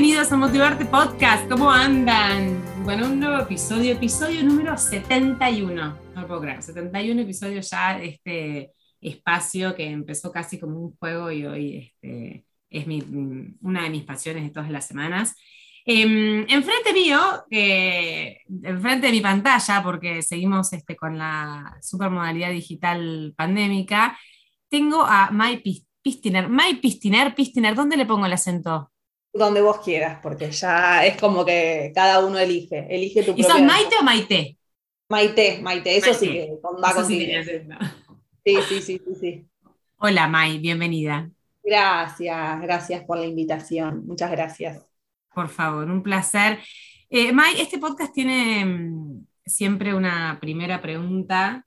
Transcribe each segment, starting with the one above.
Bienvenidos a Motivarte Podcast. ¿Cómo andan? Bueno, un nuevo episodio, episodio número 71. No puedo creer, 71 episodios ya de este espacio que empezó casi como un juego y hoy este, es una de mis pasiones de todas las semanas. Eh, enfrente mío, eh, enfrente de mi pantalla, porque seguimos este, con la supermodalidad digital pandémica, tengo a Mai Pistiner. Mai Pistiner, Pistiner, ¿dónde le pongo el acento? Donde vos quieras, porque ya es como que cada uno elige. Elige tu ¿Y sos Maite o Maite? Maite, Maite, eso sí que va con sí, sí, sí, sí, sí. Hola Mai, bienvenida. Gracias, gracias por la invitación. Muchas gracias. Por favor, un placer. Eh, May, este podcast tiene mm, siempre una primera pregunta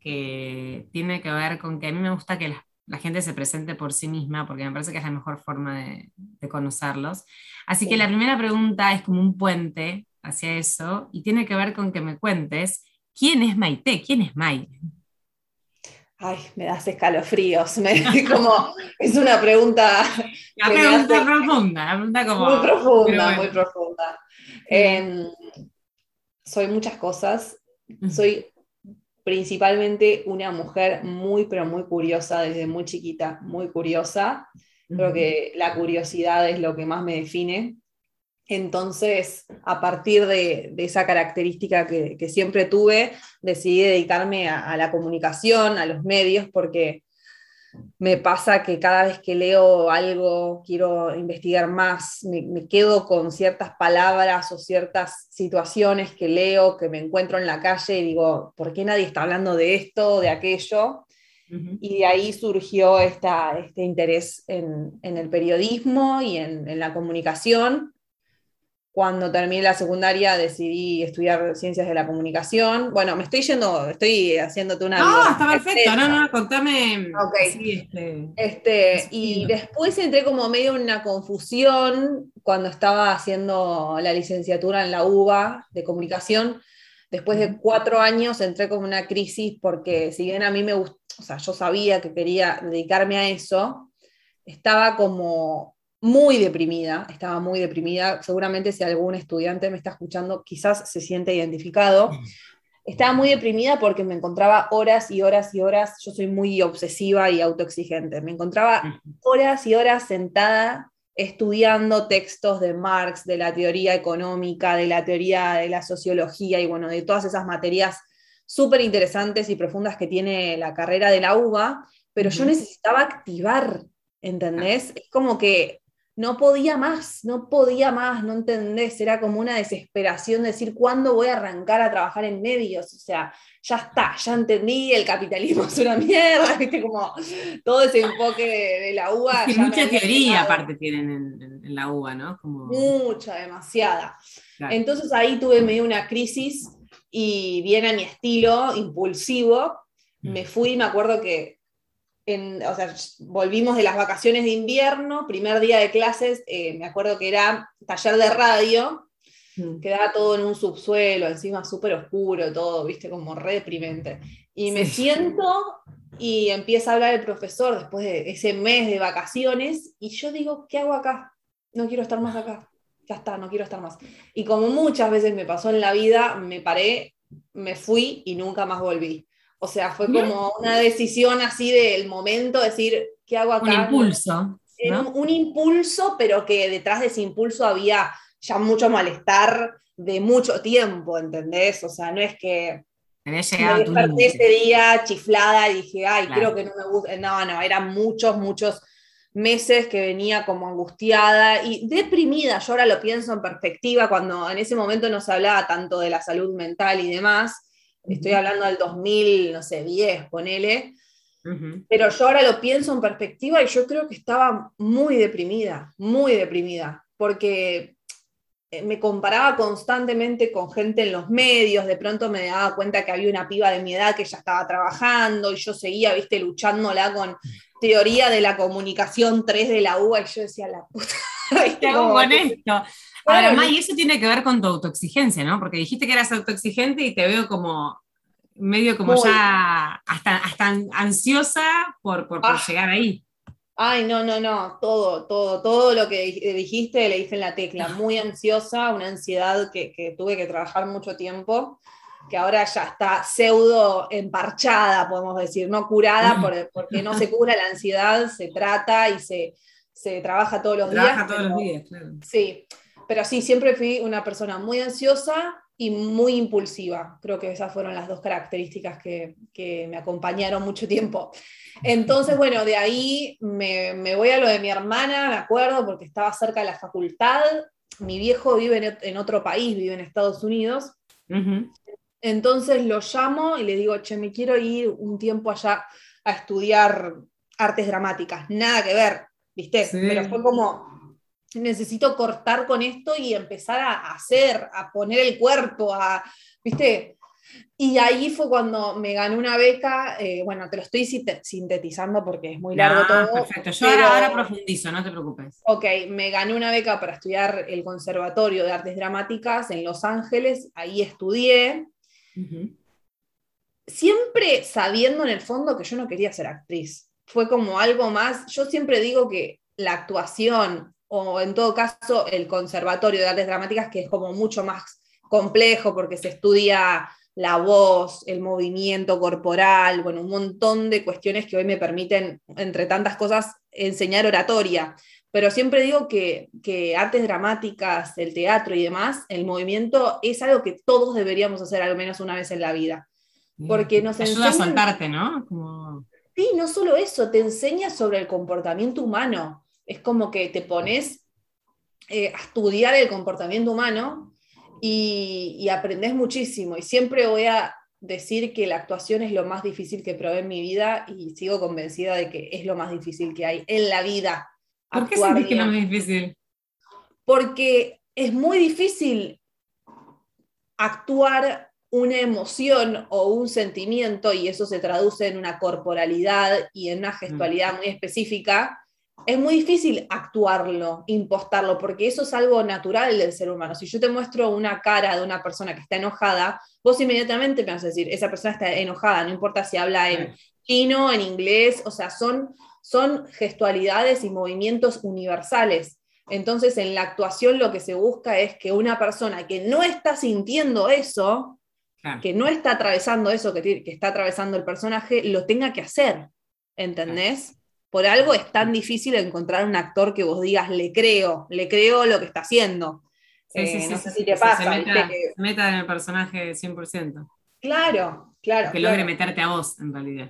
que tiene que ver con que a mí me gusta que la, gente se presente por sí misma, porque me parece que es la mejor forma de, conocerlos. Así que la primera pregunta es como un puente hacia eso y tiene que ver con que me cuentes quién es Maite, quién es May. Ay, me das escalofríos. Me, como, es una pregunta. Una pregunta profunda, pregunta como. Muy profunda, muy profunda. Em, soy muchas cosas. Soy principalmente una mujer muy, pero muy curiosa desde muy chiquita, muy curiosa. Creo que la curiosidad es lo que más me define. Entonces, a partir de, esa característica que, siempre tuve, decidí dedicarme a, la comunicación, a los medios, porque me pasa que cada vez que leo algo, quiero investigar más, me, quedo con ciertas palabras o ciertas situaciones que leo, que me encuentro en la calle y digo, ¿por qué nadie está hablando de esto, de aquello? Y de ahí surgió este interés en, el periodismo y en la comunicación cuando terminé la secundaria decidí estudiar ciencias de la comunicación. Bueno, me estoy yendo, estoy haciéndote una... No, está perfecto, no, no, contame. Ok. este, este y después entré como medio en una confusión cuando estaba haciendo la licenciatura en la UBA de comunicación. Después de cuatro años entré como una crisis porque si bien a mí me gustó, o sea, yo sabía que quería dedicarme a eso, estaba como muy deprimida, estaba muy deprimida. Seguramente si algún estudiante me está escuchando, quizás se siente identificado. Estaba muy deprimida porque me encontraba horas y horas y horas, yo soy muy obsesiva y autoexigente, me encontraba horas y horas sentada estudiando textos de Marx, de la teoría económica, de la teoría de la sociología y bueno, de todas esas materias súper interesantes y profundas que tiene la carrera de la UBA, pero yo necesitaba activar, ¿entendés? Es como que no podía más, no podía más, no entendés, era como una desesperación de decir, ¿cuándo voy a arrancar a trabajar en medios? O sea, ya está, ya entendí, el capitalismo es una mierda, viste, como todo ese enfoque de, la UBA. mucha teoría aparte tienen en, la UBA, ¿no? Mucha, demasiada. Entonces ahí tuve medio una crisis y bien a mi estilo, impulsivo, me mm. fui, me acuerdo que o sea, volvimos de las vacaciones de invierno, primer día de clases, eh, me acuerdo que era taller de radio, mm. quedaba todo en un subsuelo, encima súper oscuro, todo, viste, como re deprimente. Y me siento y empieza a hablar el profesor después de ese mes de vacaciones, y yo digo, ¿qué hago acá? No quiero estar más acá. Ya está, no quiero estar más. Y como muchas veces me pasó en la vida, me paré, me fui y nunca más volví. O sea, fue como una decisión así del momento, decir, ¿qué hago acá? Un impulso. Un, impulso, pero que detrás de ese impulso había ya mucho malestar de mucho tiempo, ¿entendés? O sea, no es que me desperté ese día chiflada y dije, ay, creo que no me gusta. No, no, eran muchos, muchos meses que venía como angustiada y deprimida. Yo ahora lo pienso en perspectiva, cuando en ese momento no se hablaba tanto de la salud mental y demás. Estoy hablando del 2000, no sé, 10, ponele. Pero yo ahora lo pienso en perspectiva y yo creo que estaba muy deprimida, muy deprimida, porque eh, me comparaba constantemente con gente en los medios, de pronto me daba cuenta que había una piba de mi edad que ya estaba trabajando y yo seguía, viste, luchándola con teoría de la comunicación 3 de la UBA y yo decía, la puta. ¿Qué hago con esto? Ahora, y eso tiene que ver con tu autoexigencia, ¿no? Porque dijiste que eras autoexigente y te veo como medio como ya hasta, hasta ansiosa por, por, ah. llegar ahí. Ay, no, no, no, todo, todo, todo lo que dijiste le dije en la tecla. Muy ansiosa, una ansiedad que, tuve que trabajar mucho tiempo, que ahora ya está pseudo emparchada, podemos decir, no curada, porque no se cura la ansiedad, se trata y se, trabaja todos los días. Trabaja todos los días, claro. Sí, pero sí, siempre fui una persona muy ansiosa y muy impulsiva. Creo que esas fueron las dos características que, que me acompañaron mucho tiempo. Entonces, bueno, de ahí me, voy a lo de mi hermana, me acuerdo, porque estaba cerca de la facultad. Mi viejo vive en, otro país, vive en Estados Unidos. Entonces lo llamo y le digo, che, me quiero ir un tiempo allá a estudiar artes dramáticas. Nada que ver, ¿viste? Pero fue como, necesito cortar con esto y empezar a hacer, a poner el cuerpo, a, ¿viste? Y ahí fue cuando me gané una beca, eh, bueno, te lo estoy sintetizando porque es muy largo todo. Perfecto, yo ahora, profundizo, no te preocupes. Ok, me gané una beca para estudiar el Conservatorio de Artes Dramáticas en Los Ángeles, ahí estudié. Siempre sabiendo en el fondo que yo no quería ser actriz. Fue como algo más, yo siempre digo que la actuación, o en todo caso el Conservatorio de Artes Dramáticas, que es como mucho más complejo porque se estudia la voz, el movimiento corporal, bueno, un montón de cuestiones que hoy me permiten, entre tantas cosas, enseñar oratoria. Pero siempre digo que, artes dramáticas, el teatro y demás, el movimiento es algo que todos deberíamos hacer al menos una vez en la vida. Porque nos ayuda a soltarte, ¿no? Sí, no solo eso, te enseña sobre el comportamiento humano. Es como que te pones eh, a estudiar el comportamiento humano y, aprendes muchísimo. Y siempre voy a decir que la actuación es lo más difícil que probé en mi vida y sigo convencida de que es lo más difícil que hay en la vida. ¿Por qué sentís que es lo más difícil? Porque es muy difícil actuar una emoción o un sentimiento y eso se traduce en una corporalidad y en una gestualidad muy específica es muy difícil actuarlo, impostarlo, porque eso es algo natural del ser humano. Si yo te muestro una cara de una persona que está enojada, vos inmediatamente me vas a decir, esa persona está enojada, no importa si habla en chino, en inglés, o sea, son, son gestualidades y movimientos universales. Entonces, en la actuación lo que se busca es que una persona que no está sintiendo eso, que no está atravesando eso que, que, está atravesando el personaje, lo tenga que hacer. ¿Entendés? Por algo es tan difícil encontrar un actor que vos digas, le creo, le creo lo que está haciendo. Eh, no sé si te pasa. Se meta, meta, en el personaje 100%. Claro, claro. Que logre meterte a vos, en realidad.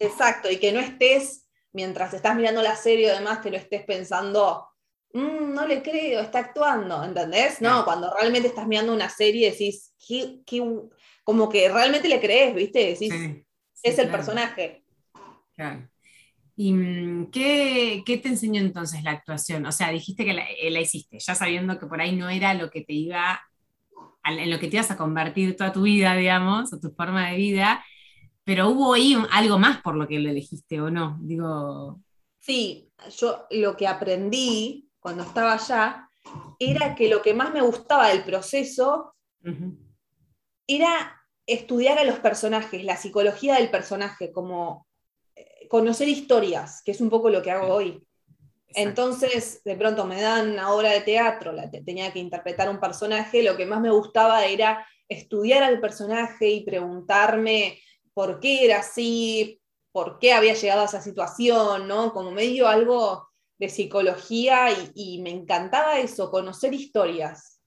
Exacto, y que no estés, mientras estás mirando la serie o demás, que no estés pensando, mm, no le creo, está actuando, ¿entendés? No, cuando realmente estás mirando una serie decís, como que realmente le crees, ¿viste? Decís, es el personaje. Claro. ¿Y mm, qué, te enseñó entonces la actuación? O sea, dijiste que eh, la, hiciste, ya sabiendo que por ahí no era lo que te iba, en lo que te ibas a convertir toda tu vida, digamos, o tu forma de vida, pero hubo ahí algo más por lo que lo elegiste o no, digo. Sí, yo lo que aprendí cuando estaba allá era que lo que más me gustaba del proceso era estudiar a los personajes, la psicología del personaje, como conocer historias, que es un poco lo que hago hoy. Entonces, de pronto me dan una obra de teatro, la tenía que interpretar un personaje, lo que más me gustaba era estudiar al personaje y preguntarme por qué era así, por qué había llegado a esa situación, ¿no? Como medio algo de psicología y me encantaba eso, conocer historias.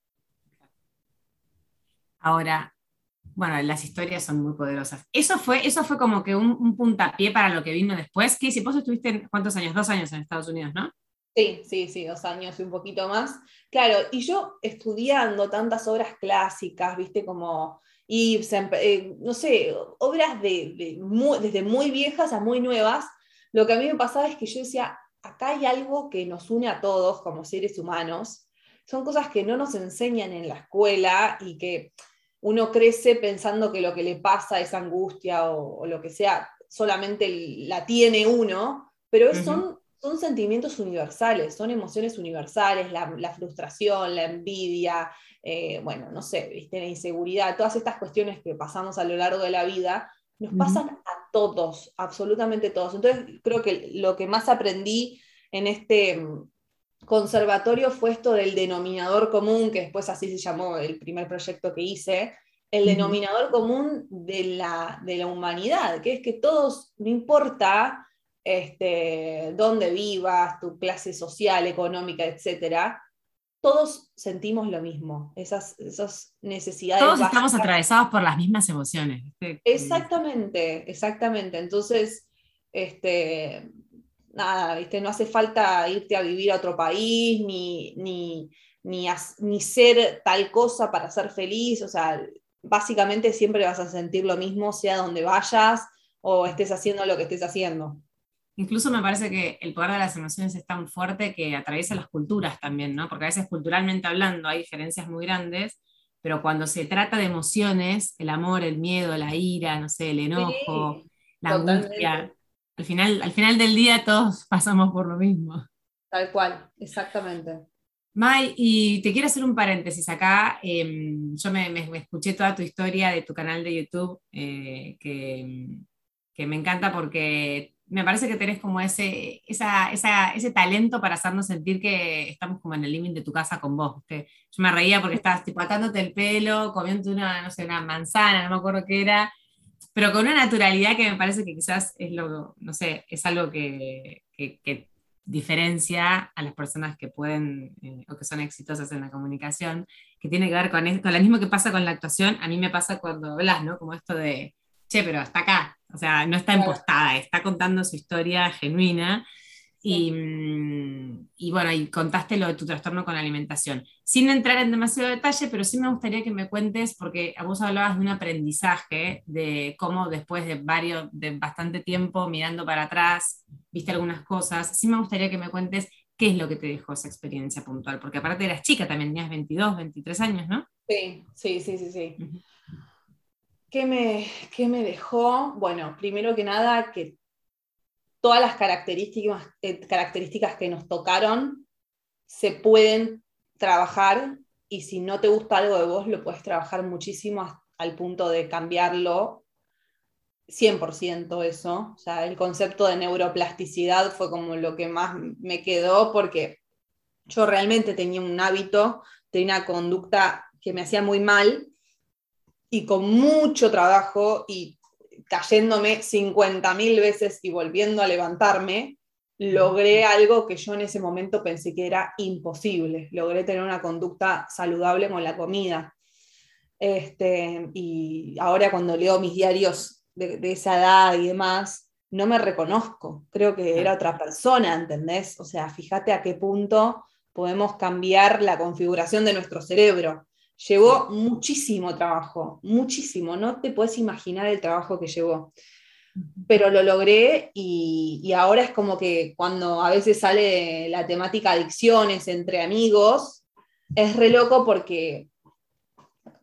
Ahora, bueno, las historias son muy poderosas. Eso fue, eso fue como que un, puntapié para lo que vino después. ¿Qué si vos estuviste, ¿cuántos años? Dos años en Estados Unidos, ¿no? Sí, sí, sí, dos años y un poquito más. Claro, y yo estudiando tantas obras clásicas, viste, como Ibsen, eh, no sé, obras de, desde muy viejas a muy nuevas, lo que a mí me pasaba es que yo decía, acá hay algo que nos une a todos como seres humanos. Son cosas que no nos enseñan en la escuela y que uno crece pensando que lo que le pasa, es angustia o, lo que sea, solamente la tiene uno, pero son, son sentimientos universales, son emociones universales, la, frustración, la envidia, eh, bueno, no sé, ¿viste? la inseguridad, todas estas cuestiones que pasamos a lo largo de la vida, nos pasan a todos, absolutamente todos. Entonces, creo que lo que más aprendí en este conservatorio fue esto del denominador común, que después así se llamó el primer proyecto que hice, el denominador común de la, de la humanidad, que es que todos, no importa este, dónde vivas, tu clase social, económica, etcétera, todos sentimos lo mismo, esas, esas necesidades. Todos estamos atravesados por las mismas emociones. Exactamente, exactamente. Entonces, este, nada, ¿viste? no hace falta irte a vivir a otro país, ni, ni, ni, ni ser tal cosa para ser feliz, o sea, básicamente siempre vas a sentir lo mismo, sea donde vayas o estés haciendo lo que estés haciendo. Incluso me parece que el poder de las emociones es tan fuerte que atraviesa las culturas también, ¿no? Porque a veces culturalmente hablando hay diferencias muy grandes, pero cuando se trata de emociones, el amor, el miedo, la ira, no sé, el enojo, la angustia, al final, al final del día todos pasamos por lo mismo. Tal cual, exactamente. May, y te quiero hacer un paréntesis acá. Em, yo me, escuché toda tu historia de tu canal de YouTube, eh, que, que, me encanta porque me parece que tenés como ese, esa, ese talento para hacernos sentir que estamos como en el límite de tu casa con vos. Yo me reía porque estabas tipo atándote el pelo, comiendo una, no sé, una manzana, no me acuerdo qué era, pero con una naturalidad que me parece que quizás es lo, no sé, es algo que, que, diferencia a las personas que pueden eh, o que son exitosas en la comunicación, que tiene que ver con, con lo mismo que pasa con la actuación, a mí me pasa cuando hablas, ¿no? Como esto de, che, pero está acá, o sea, no está impostada, está contando su historia genuina. Mm, y, bueno, y contaste lo de tu trastorno con la alimentación. Sin entrar en demasiado detalle, pero sí me gustaría que me cuentes, porque vos hablabas de un aprendizaje, de cómo después de varios, de bastante tiempo mirando para atrás, viste algunas cosas. Sí me gustaría que me cuentes qué es lo que te dejó esa experiencia puntual, porque aparte eras chica, también tenías 22, 23 años, ¿no? Sí, sí, sí, sí, sí. ¿Qué me, me dejó? Bueno, primero que nada, que todas las características, eh, características que nos tocaron se pueden trabajar y si no te gusta algo de vos, lo puedes trabajar muchísimo al punto de cambiarlo 100% eso. O sea, el concepto de neuroplasticidad fue como lo que más me quedó porque yo realmente tenía un hábito, tenía una conducta que me hacía muy mal y con mucho trabajo y cayéndome 50.000 veces y volviendo a levantarme, logré algo que yo en ese momento pensé que era imposible. Logré tener una conducta saludable con la comida. Este, y ahora cuando leo mis diarios de, de, esa edad y demás, no me reconozco. Creo que era otra persona, ¿entendés? O sea, fíjate a qué punto podemos cambiar la configuración de nuestro cerebro. Llevó muchísimo trabajo, muchísimo, no te puedes imaginar el trabajo que llevó. Pero lo logré y, ahora es como que cuando a veces sale la temática adicciones entre amigos, es re loco porque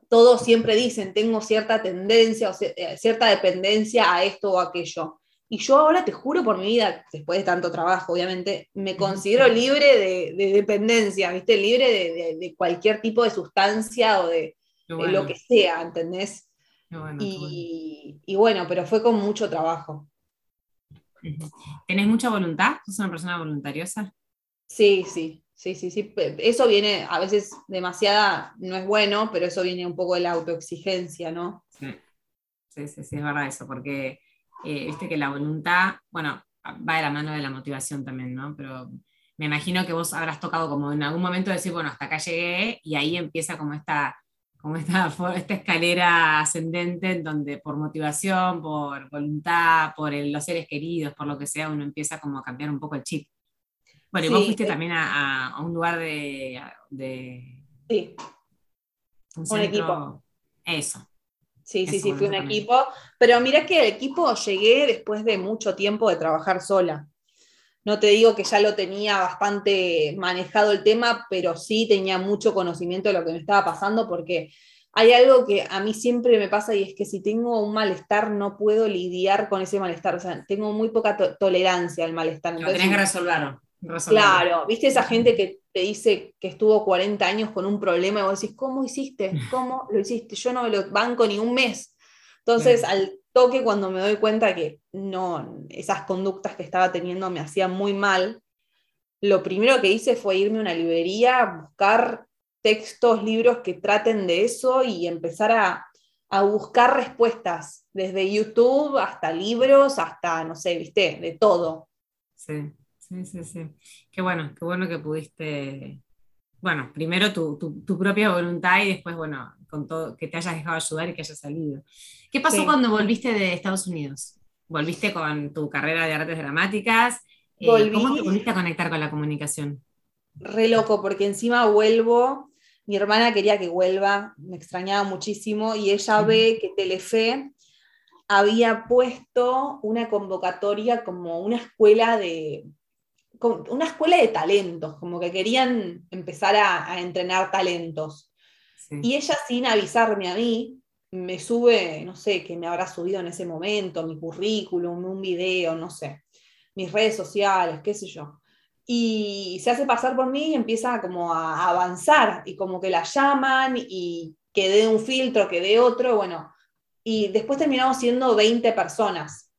todos siempre dicen, tengo cierta tendencia o eh, cierta dependencia a esto o aquello. Y yo ahora te juro por mi vida, después de tanto trabajo, obviamente, me considero libre de, dependencia, ¿viste? Libre de, cualquier tipo de sustancia o de, lo que sea, ¿entendés? y, bueno. pero fue con mucho trabajo. ¿Tenés mucha voluntad? ¿Sos una persona voluntariosa? Sí, sí, sí, sí, sí. Eso viene, a veces demasiada, no es bueno, pero eso viene un poco de la autoexigencia, ¿no? Sí, sí, sí, sí es verdad eso, porque eh, viste que la voluntad, bueno, va de la mano de la motivación también, ¿no? Pero me imagino que vos habrás tocado como en algún momento decir, bueno, hasta acá llegué, y ahí empieza como esta, como esta, esta escalera ascendente en donde por motivación, por voluntad, por los seres queridos, por lo que sea, uno empieza como a cambiar un poco el chip. Bueno, y vos fuiste también a, un lugar de... sí. Un, equipo. Eso. Sí, sí, sí, fui un equipo. Pero mira que el equipo llegué después de mucho tiempo de trabajar sola. No te digo que ya lo tenía bastante manejado el tema, pero sí tenía mucho conocimiento de lo que me estaba pasando porque hay algo que a mí siempre me pasa y es que si tengo un malestar no puedo lidiar con ese malestar. O sea, tengo muy poca tolerancia al malestar. lo tenés que resolverlo. Claro, viste esa gente que te dice que estuvo 40 años con un problema y vos decís, ¿cómo hiciste? ¿Cómo lo hiciste? Yo no me lo banco ni un mes. Entonces, al toque, cuando me doy cuenta que no, esas conductas que estaba teniendo me hacían muy mal, lo primero que hice fue irme a una librería, buscar textos, libros que traten de eso y empezar a, buscar respuestas, desde YouTube hasta libros, hasta, no sé, viste, de todo. Sí, sí, sí, sí. Qué bueno, qué bueno que pudiste, bueno, primero tu, propia voluntad y después, bueno, con todo, que te hayas dejado ayudar y que hayas salido. ¿Qué pasó cuando volviste de Estados Unidos? ¿Volviste con tu carrera de artes dramáticas? Eh, ¿Cómo te volviste a conectar con la comunicación? Re loco, porque encima vuelvo mi hermana quería que vuelva, me extrañaba muchísimo, y ella ve que Telefe había puesto una convocatoria como una escuela de una escuela de talentos, como que querían empezar a, entrenar talentos. Y ella sin avisarme a mí, me sube, no sé, que me habrá subido en ese momento, mi currículum, un video, no sé, mis redes sociales, qué sé yo y se hace pasar por mí y empieza como a avanzar y como que la llaman y que dé un filtro, que dé otro, bueno, y después terminamos siendo 20 personas.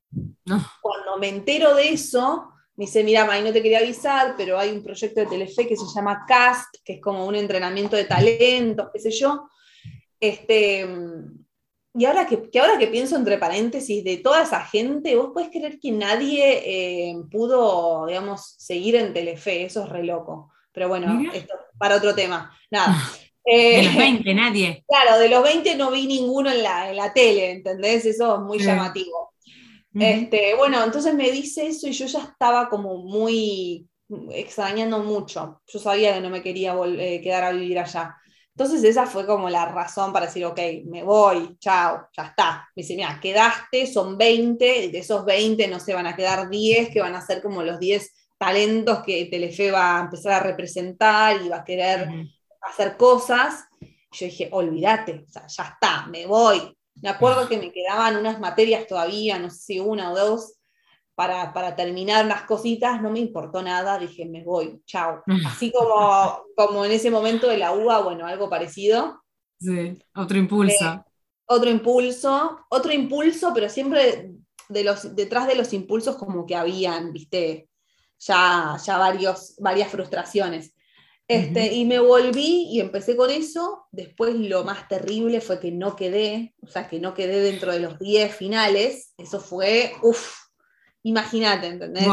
Cuando me entero de eso, me dice, mira, May, no te quería avisar, pero hay un proyecto de Telefe que se llama CAST, que es como un entrenamiento de talento, qué sé yo. Este, y ahora que, ahora que pienso entre paréntesis de toda esa gente, vos podés creer que nadie eh, pudo, digamos, seguir en Telefe, eso es re loco. Pero bueno, esto para otro tema. Nada. de los 20, eh, nadie. Claro, de los 20 no vi ninguno en la, en la tele, ¿entendés? Eso es muy llamativo. Este, bueno, entonces me dice eso y yo ya estaba como muy extrañando mucho. Yo sabía que no me quería eh, quedar a vivir allá. Entonces esa fue como la razón para decir, ok, me voy, chao, ya está. Me dice, mira, quedaste, son 20, de esos 20 no se van a quedar 10, que van a ser como los 10 talentos que Telefe va a empezar a representar y va a querer hacer cosas. yo dije, olvídate, o sea, ya está, me voy. Me acuerdo que me quedaban unas materias todavía, no sé si una o dos, para, terminar unas cositas, no me importó nada, dije, me voy, chao. Así como, como en ese momento de la uva, bueno, algo parecido. Sí, otro impulso. Eh, otro impulso, otro impulso, pero siempre de los, detrás de los impulsos como que habían, viste, ya, ya varios, varias frustraciones. Este, Y me volví y empecé con eso. Después lo más terrible fue que no quedé, o sea, que no quedé dentro de los 10 finales. Eso fue, uff, Imagínate, ¿entendés?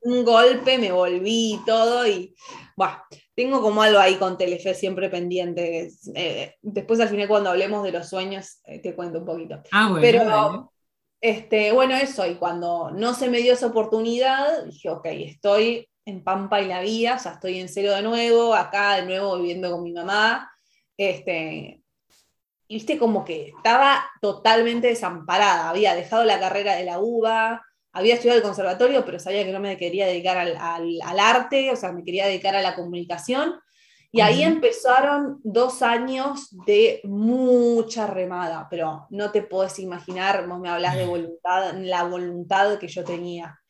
un golpe, me volví y todo y, bueno, tengo como algo ahí con Telefe siempre pendiente. Eh, después al final cuando hablemos de los sueños eh, te cuento un poquito. Ah, bueno. Pero, este, bueno, eso, y cuando no se me dio esa oportunidad, dije, ok, estoy en Pampa y la Vía, o sea, estoy en cero de nuevo, acá de nuevo viviendo con mi mamá, este, y viste como que estaba totalmente desamparada, había dejado la carrera de la UBA, había estudiado el conservatorio, pero sabía que no me quería dedicar al, arte, o sea, me quería dedicar a la comunicación. Y ahí empezaron dos años de mucha remada, pero no te puedes imaginar, vos me hablas de voluntad, la voluntad que yo tenía.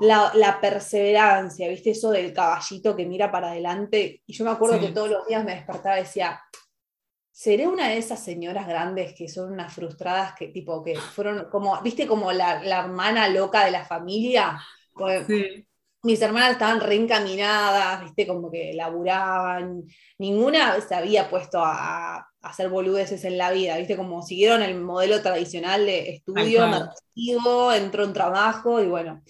La, la, perseverancia, ¿viste? Eso del caballito que mira para adelante. Y yo me acuerdo que todos los días me despertaba y decía, seré una de esas señoras grandes que son unas frustradas que tipo que fueron como, viste, como la, hermana loca de la familia. Pues, mis hermanas estaban reencaminadas, viste, como que laburaban. Ninguna se había puesto a, hacer boludeces en la vida, viste, como siguieron el modelo tradicional de estudio, entró en trabajo y bueno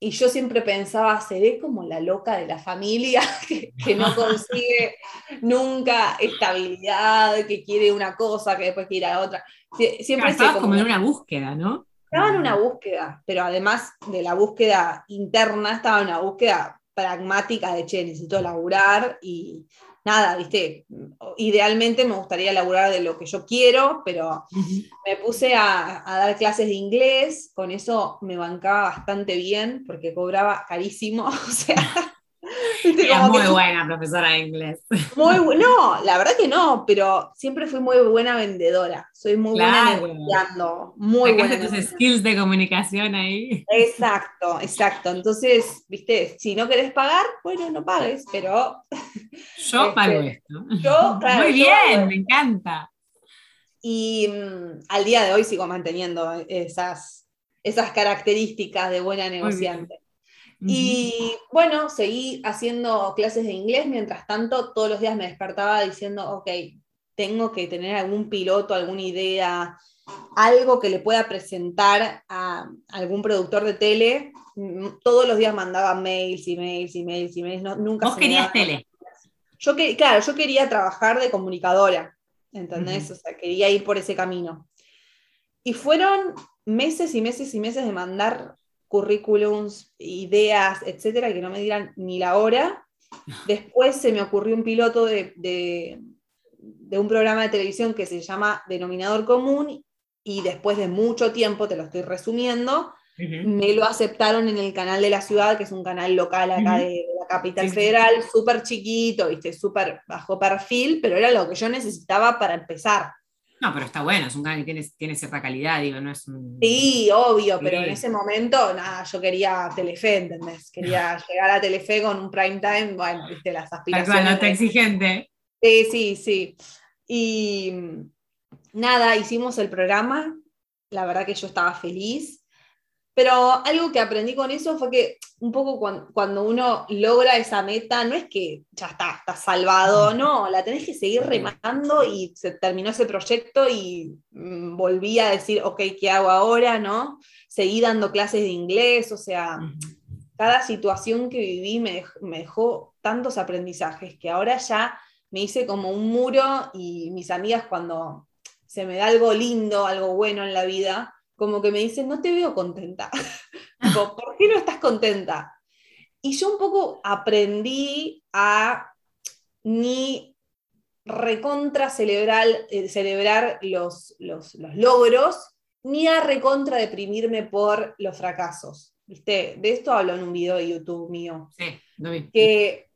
y yo siempre pensaba, seré como la loca de la familia que, no consigue nunca estabilidad, que quiere una cosa, que después quiere a otra. Siempre estabas como, en una búsqueda, ¿no? Estaba en una búsqueda, pero además de la búsqueda interna, estaba en una búsqueda pragmática de, che, necesito laburar y, nada, viste, idealmente me gustaría laburar de lo que yo quiero, pero me puse a, dar clases de inglés, con eso me bancaba bastante bien porque cobraba carísimo, o sea... muy buena profesora de inglés. Muy no, la verdad que no, pero siempre fui muy buena vendedora. Soy muy buena negociando. Muy buena. tus skills de comunicación ahí. Exacto, exacto. Entonces, viste, si no querés pagar, bueno, no pagues, pero. Yo este, pago esto. Yo, muy bien, me encanta. Y mm, al día de hoy sigo manteniendo esas, esas características de buena negociante. Y bueno, seguí haciendo clases de inglés, mientras tanto todos los días me despertaba diciendo, ok, tengo que tener algún piloto, alguna idea, algo que le pueda presentar a algún productor de tele. Mm, todos los días mandaba mails, emails, emails, emails, no, nunca... ¿Vos querías tele? Yo que, claro, yo quería trabajar de comunicadora, ¿entendés? O sea, quería ir por ese camino. Y fueron meses y meses y meses de mandar currículums, ideas, etcétera, que no me dieran ni la hora. Después se me ocurrió un piloto de, de, un programa de televisión que se llama Denominador Común y después de mucho tiempo, te lo estoy resumiendo, me lo aceptaron en el canal de la ciudad, que es un canal local acá de, la capital federal, súper chiquito, ¿viste? súper bajo perfil, pero era lo que yo necesitaba para empezar. No, pero está bueno, es un canal que tiene, tiene cierta calidad, digo, no es un... Sí, obvio, pero en ese momento, nada, yo quería Telefe, ¿entendés? Quería llegar a Telefe con un prime time, bueno, viste, las aspiraciones. no está exigente. Sí, sí, sí. Y nada, hicimos el programa, la verdad que yo estaba feliz, pero algo que aprendí con eso fue que un poco cuando, uno logra esa meta, no es que ya está, está salvado, no, la tenés que seguir remando y se terminó ese proyecto y mm, volví a decir, ok, ¿qué hago ahora? ¿no? Seguí dando clases de inglés, o sea, cada situación que viví me, me dejó tantos aprendizajes que ahora ya me hice como un muro y mis amigas cuando se me da algo lindo, algo bueno en la vida, como que me dicen, no te veo contenta. ¿Por qué no estás contenta? Y yo un poco aprendí a ni recontra celebrar, eh, celebrar los, los, logros, ni a recontra deprimirme por los fracasos. ¿Viste? De esto hablo en un video de YouTube mío. Sí, lo vi. Que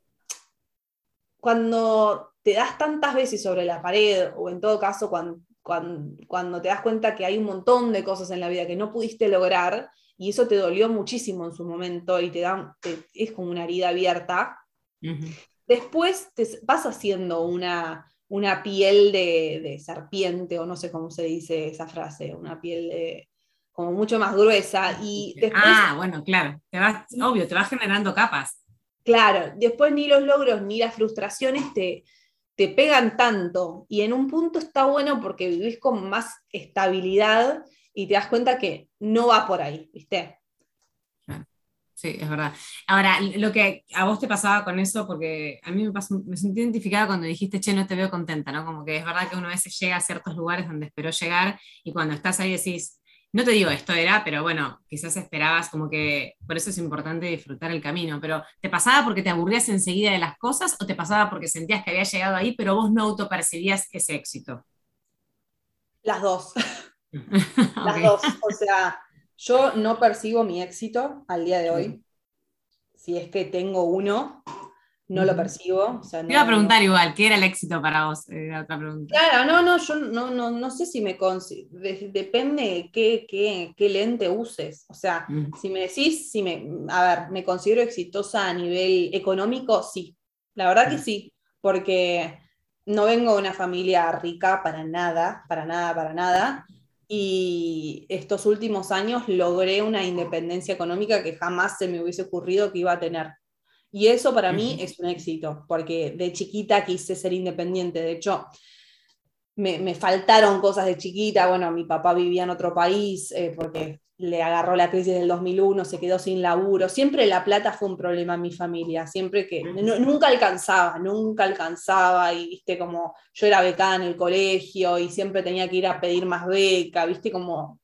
cuando te das tantas veces sobre la pared, o en todo caso cuando cuando, te das cuenta que hay un montón de cosas en la vida que no pudiste lograr y eso te dolió muchísimo en su momento y te, da, es como una herida abierta, después te vas haciendo una, una piel de, serpiente, o no sé cómo se dice esa frase, una piel de, como mucho más gruesa. Y después, ah, bueno, claro, te vas, obvio, te vas generando capas. Claro, después ni los logros ni las frustraciones te, te pegan tanto y en un punto está bueno porque vivís con más estabilidad y te das cuenta que no va por ahí, ¿viste? Sí, es verdad. Ahora, lo que a vos te pasaba con eso, porque a mí me, pasó, me sentí identificada cuando dijiste, che, no te veo contenta, ¿no? Como que es verdad que uno a veces llega a ciertos lugares donde esperó llegar y cuando estás ahí decís, no te digo esto era, pero bueno, quizás esperabas como que, por eso es importante disfrutar el camino, pero ¿te pasaba porque te aburrías enseguida de las cosas o te pasaba porque sentías que había llegado ahí, pero vos no autopercibías ese éxito? Las dos. las dos. O sea, yo no percibo mi éxito al día de hoy. Si es que tengo uno, no lo percibo. O Te iba a preguntar igual, ¿qué era el éxito para vos? Eh, otra pregunta. Claro, no, no, yo no, no, no sé si me depende de qué, qué, qué, lente uses. O sea, mm. si me decís, si me, a ver, ¿me considero exitosa a nivel económico? Sí, la verdad que mm. sí, porque no vengo de una familia rica para nada, para nada, para nada. Y estos últimos años logré una independencia económica que jamás se me hubiese ocurrido que iba a tener. Y eso para mí es un éxito, porque de chiquita quise ser independiente. De hecho, me, faltaron cosas de chiquita. Bueno, mi papá vivía en otro país eh, porque le agarró la crisis del 2001, se quedó sin laburo. Siempre la plata fue un problema en mi familia, siempre que nunca alcanzaba, nunca alcanzaba y viste como yo era becada en el colegio y siempre tenía que ir a pedir más beca, viste como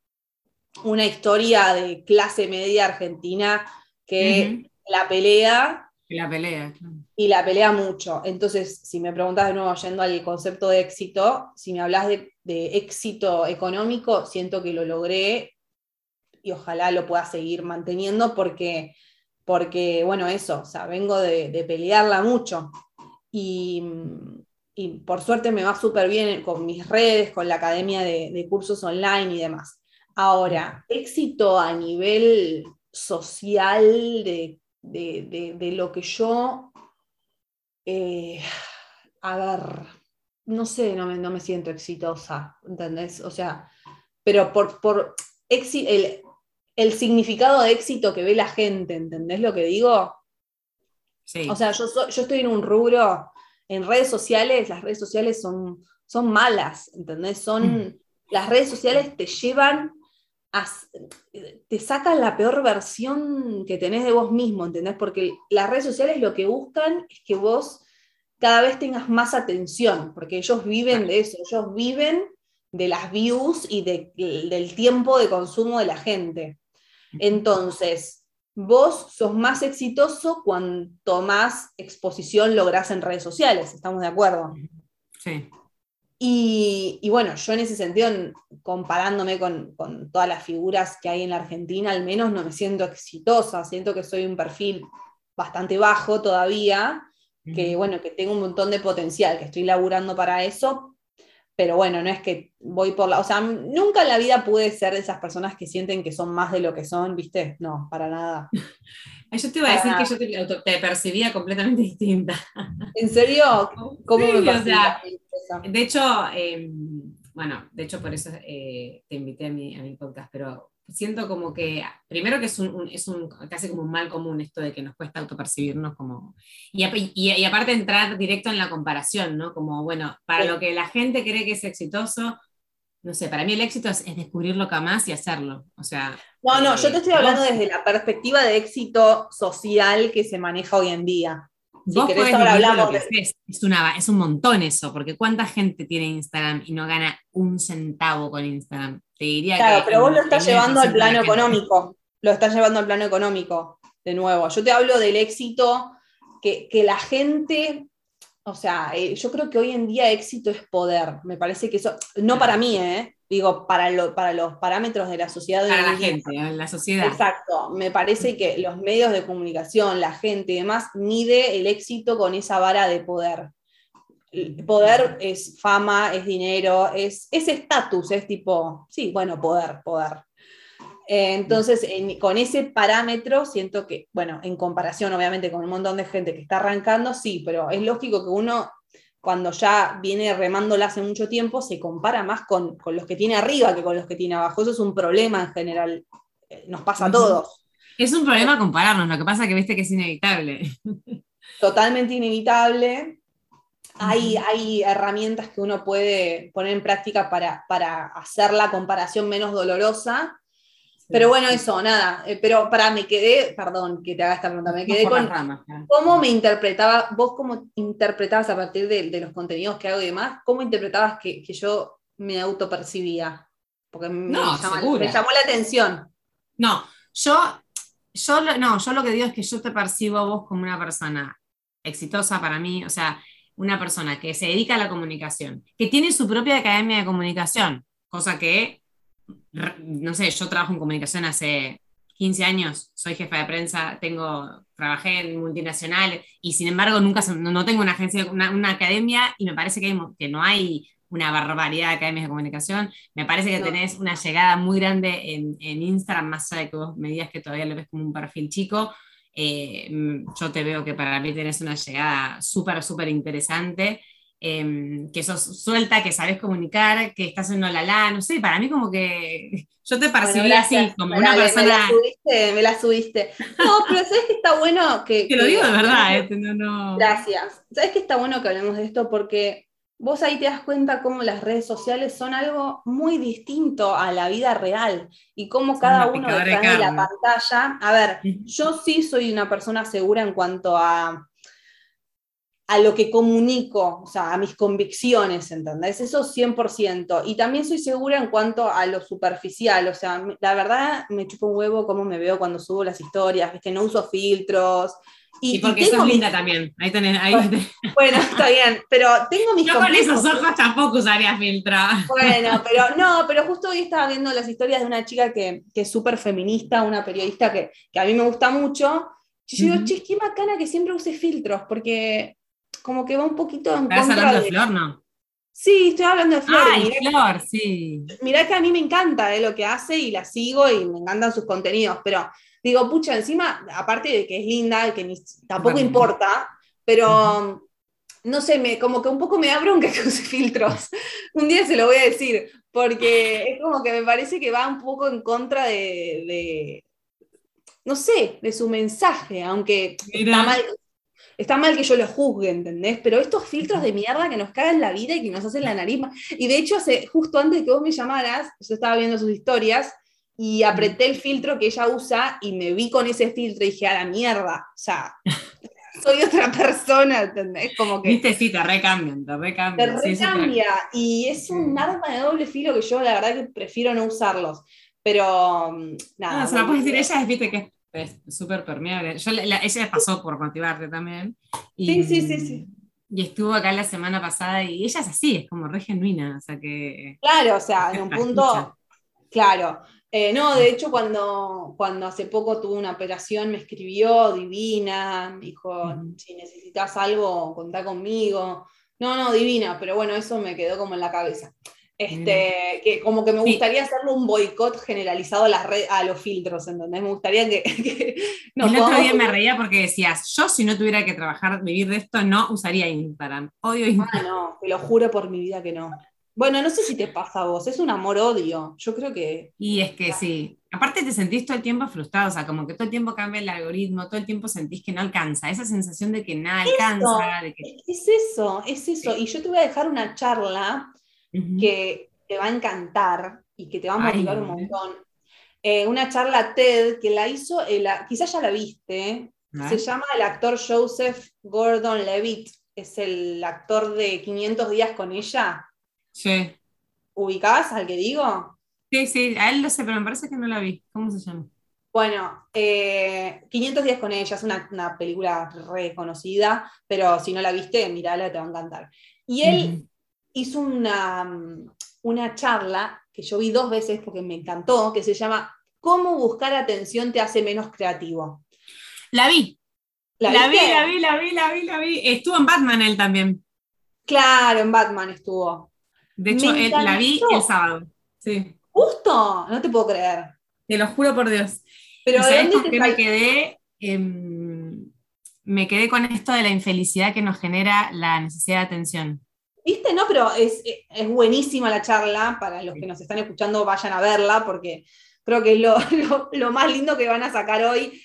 una historia de clase media argentina que la pelea y la pelea, Y la pelea mucho. Entonces, si me preguntas de nuevo, yendo al concepto de éxito, si me hablas de, éxito económico, siento que lo logré y ojalá lo pueda seguir manteniendo porque, porque bueno, eso, o sea, vengo de, pelearla mucho. Y, por suerte me va súper bien con mis redes, con la academia de, de cursos online y demás. Ahora, éxito a nivel social, de de, lo que yo, eh, a ver, no sé, no me, no me, siento exitosa, ¿entendés? O sea, pero por, por el, el significado de éxito que ve la gente, ¿entendés lo que digo? Sí. O sea, yo, yo estoy en un rubro, en redes sociales, las redes sociales son, son malas, ¿entendés? Son, mm. las redes sociales te llevan te sacan la peor versión que tenés de vos mismo, ¿entendés? Porque las redes sociales lo que buscan es que vos cada vez tengas más atención, porque ellos viven de eso, ellos viven de las views y del tiempo de consumo de la gente. Entonces, vos sos más exitoso cuanto más exposición lográs en redes sociales, ¿estamos de acuerdo? Sí. Y, bueno, yo en ese sentido, comparándome con, con, todas las figuras que hay en la Argentina, al menos no me siento exitosa, siento que soy un perfil bastante bajo todavía, que bueno, que tengo un montón de potencial, que estoy laburando para eso, pero bueno, no es que voy por la, o sea, nunca en la vida pude ser de esas personas que sienten que son más de lo que son, ¿viste? No, para nada. Yo te iba a decir que yo te, percibía completamente distinta. ¿En serio? ¿Cómo me De hecho, em, bueno, de hecho por eso eh, te invité a mi, a mi podcast, pero siento como que, primero que es un, es un, casi como un mal común esto de que nos cuesta autopercibirnos como, y, y, aparte entrar directo en la comparación, ¿no? Como, bueno, para lo que la gente cree que es exitoso, no sé, para mí el éxito es, descubrirlo jamás y hacerlo, o sea... No, no, yo te estoy hablando desde la perspectiva de éxito social que se maneja hoy en día. Si Vos querés, ahora hablamos de... es, una, es un montón eso, porque ¿cuánta gente tiene Instagram y no gana un centavo con Instagram? Te diría claro, pero vos lo estás llevando al plano económico. Lo estás llevando al plano económico, de nuevo. Yo te hablo del éxito que, la gente o sea, eh, yo creo que hoy en día éxito es poder. Me parece que eso, no para mí, ¿eh? digo, para, lo, para los parámetros de la sociedad. Para la gente, la sociedad. Exacto. Me parece que los medios de comunicación, la gente y demás, mide el éxito con esa vara de poder. poder es fama, es dinero, es estatus, es, tipo, sí, bueno, poder, poder. Eh, entonces, con ese parámetro, siento que, bueno, en comparación obviamente con un montón de gente que está arrancando, sí, pero es lógico que uno cuando ya viene remándola hace mucho tiempo, se compara más con, los que tiene arriba que con los que tiene abajo. Eso es un problema en general. Eh, nos pasa a todos. Es un problema compararnos, lo que pasa es que viste que es inevitable. Totalmente inevitable. Hay, hay herramientas que uno puede poner en práctica para, para hacer la comparación menos dolorosa, pero bueno, eso, nada. Eh, pero para, me quedé, perdón que te haga esta pregunta, me quedé con cómo me interpretaba, vos cómo interpretabas a partir de, los contenidos que hago y demás, cómo interpretabas que, yo me autopercibía. Porque me, llamó, la atención. No, yo, yo, no, yo lo que digo es que yo te percibo a vos como una persona exitosa para mí, o sea, una persona que se dedica a la comunicación, que tiene su propia academia de comunicación, cosa que no sé, yo trabajo en comunicación hace 15 años, soy jefa de prensa, tengo, trabajé en multinacionales y sin embargo nunca no, tengo una agencia, una, academia y me parece que, que no hay una barbaridad de academias de comunicación. Me parece que tenés una llegada muy grande en, en, Instagram, más allá de que vos me digas que todavía lo ves como un perfil chico. Eh, yo te veo que para mí tenés una llegada súper, súper interesante. Em, que sos suelta, que sabes comunicar, que estás en la no sé, para mí como que yo te percibí así, como una persona... Me la, subiste, me la subiste. No, pero ¿sabes que está bueno que... Te lo digo de verdad, eh, no, no... Gracias. ¿Sabes que está bueno que hablemos de esto? Porque vos ahí te das cuenta cómo las redes sociales son algo muy distinto a la vida real y cómo cada uno detrás de la pantalla... A ver, yo sí soy una persona segura en cuanto a a lo que comunico, o sea, a mis convicciones, ¿entendés? Eso 100%. Y también soy segura en cuanto a lo superficial, o sea, la verdad me chupo un huevo cómo me veo cuando subo las historias, ¿viste? No uso filtros. Y, porque sos linda también. Ahí tenés, ahí bueno, está bien, pero tengo mis Yo con esos ojos tampoco usaría filtro. Bueno, pero no, pero justo hoy estaba viendo las historias de una chica que, que es súper feminista, una periodista que, que, a mí me gusta mucho. Y yo digo, che, qué bacana que siempre use filtros, porque como que va un poquito en ¿Estás hablando de, Flor, no? Sí, estoy hablando de Flor. Ay, Flor, sí. Mirá que a mí me encanta eh, lo que hace y la sigo y me encantan sus contenidos, pero digo, pucha, encima, aparte de que es linda, que tampoco importa, pero no sé, me, como que un poco me da bronca que use filtros. un día se lo voy a decir, porque es como que me parece que va un poco en contra de, no sé, de su mensaje, aunque está mal, está mal, que yo lo juzgue, ¿entendés? Pero estos filtros de mierda que nos cagan la vida y que nos hacen la nariz. Y de hecho, hace, justo antes de que vos me llamaras, yo estaba viendo sus historias y apreté el filtro que ella usa y me vi con ese filtro y dije, a la mierda, o sea, soy otra persona, ¿entendés? Como que... Viste, sí, te recambian, te recambian. Te recambia, y es un arma de doble filo que yo la verdad que prefiero no usarlos, pero mm, nada. No, se la puedes decir, ella es, viste, que es súper permeable. Yo, ella pasó por motivarte también. sí, sí, sí, sí. Y estuvo acá la semana pasada y ella es así, es como re genuina, o sea que... Claro, o sea, en un punto... Claro, eh, no, de hecho, cuando, cuando hace poco tuve una operación, me escribió divina, me dijo, si necesitas algo, contá conmigo. No, no, divina, pero bueno, eso me quedó como en la cabeza. Este, que como que me gustaría hacerle un boicot generalizado a, las a los filtros, ¿entendés? Me gustaría que... el otro día me reía porque decías, yo si no tuviera que trabajar, vivir de esto, no usaría Instagram. Odio Instagram. Ah, no, te lo juro por mi vida que no. Bueno, no sé si te pasa a vos, es un amor-odio. Yo creo que. Y es que sí. Aparte te sentís todo el tiempo frustrado, o sea, como que todo el tiempo cambia el algoritmo, todo el tiempo sentís que no alcanza, esa sensación de que nada alcanza. Es eso, es eso. Y yo te voy a dejar una charla que te va a encantar y que te va a motivar un montón. Eh, una charla TED que la hizo, quizás ya la viste, se llama el actor Joseph Gordon Levitt, es el actor de 500 días con ella. Sí. ¿Ubicás al que digo? Sí, sí, a él lo sé, pero me parece que no la vi. ¿Cómo se llama? Bueno, 500 eh, días con ella, es una, película reconocida, pero si no la viste, mirala, te va a encantar. Y él hizo una, una charla que yo vi dos veces porque me encantó, que se llama ¿Cómo buscar atención te hace menos creativo? La vi. ¿La, la vi, la vi, la vi, la vi, la vi. Estuvo en Batman él también. Claro, en Batman estuvo. De hecho, la vi el sábado. Sí. Justo, no te puedo creer. Te lo juro por Dios. Pero ¿sabes con qué me quedé? Em, me quedé con esto de la infelicidad que nos genera la necesidad de atención. ¿Viste? No, pero es, buenísima la charla. Para los que nos están escuchando, vayan a verla porque creo que es lo, más lindo que van a sacar hoy.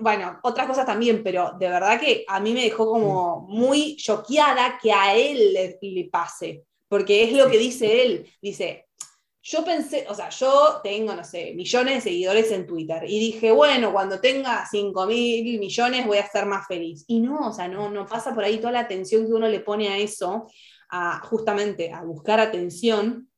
bueno, otras cosas también, pero de verdad que a mí me dejó como muy choqueada que a él le pase porque es lo que dice él. Dice, yo pensé, o sea, yo tengo, no sé, millones de seguidores en Twitter y dije, bueno, cuando tenga 5 mil millones voy a ser más feliz. Y no, o sea, no, no pasa por ahí toda la atención que uno le pone a eso, a, justamente a buscar atención,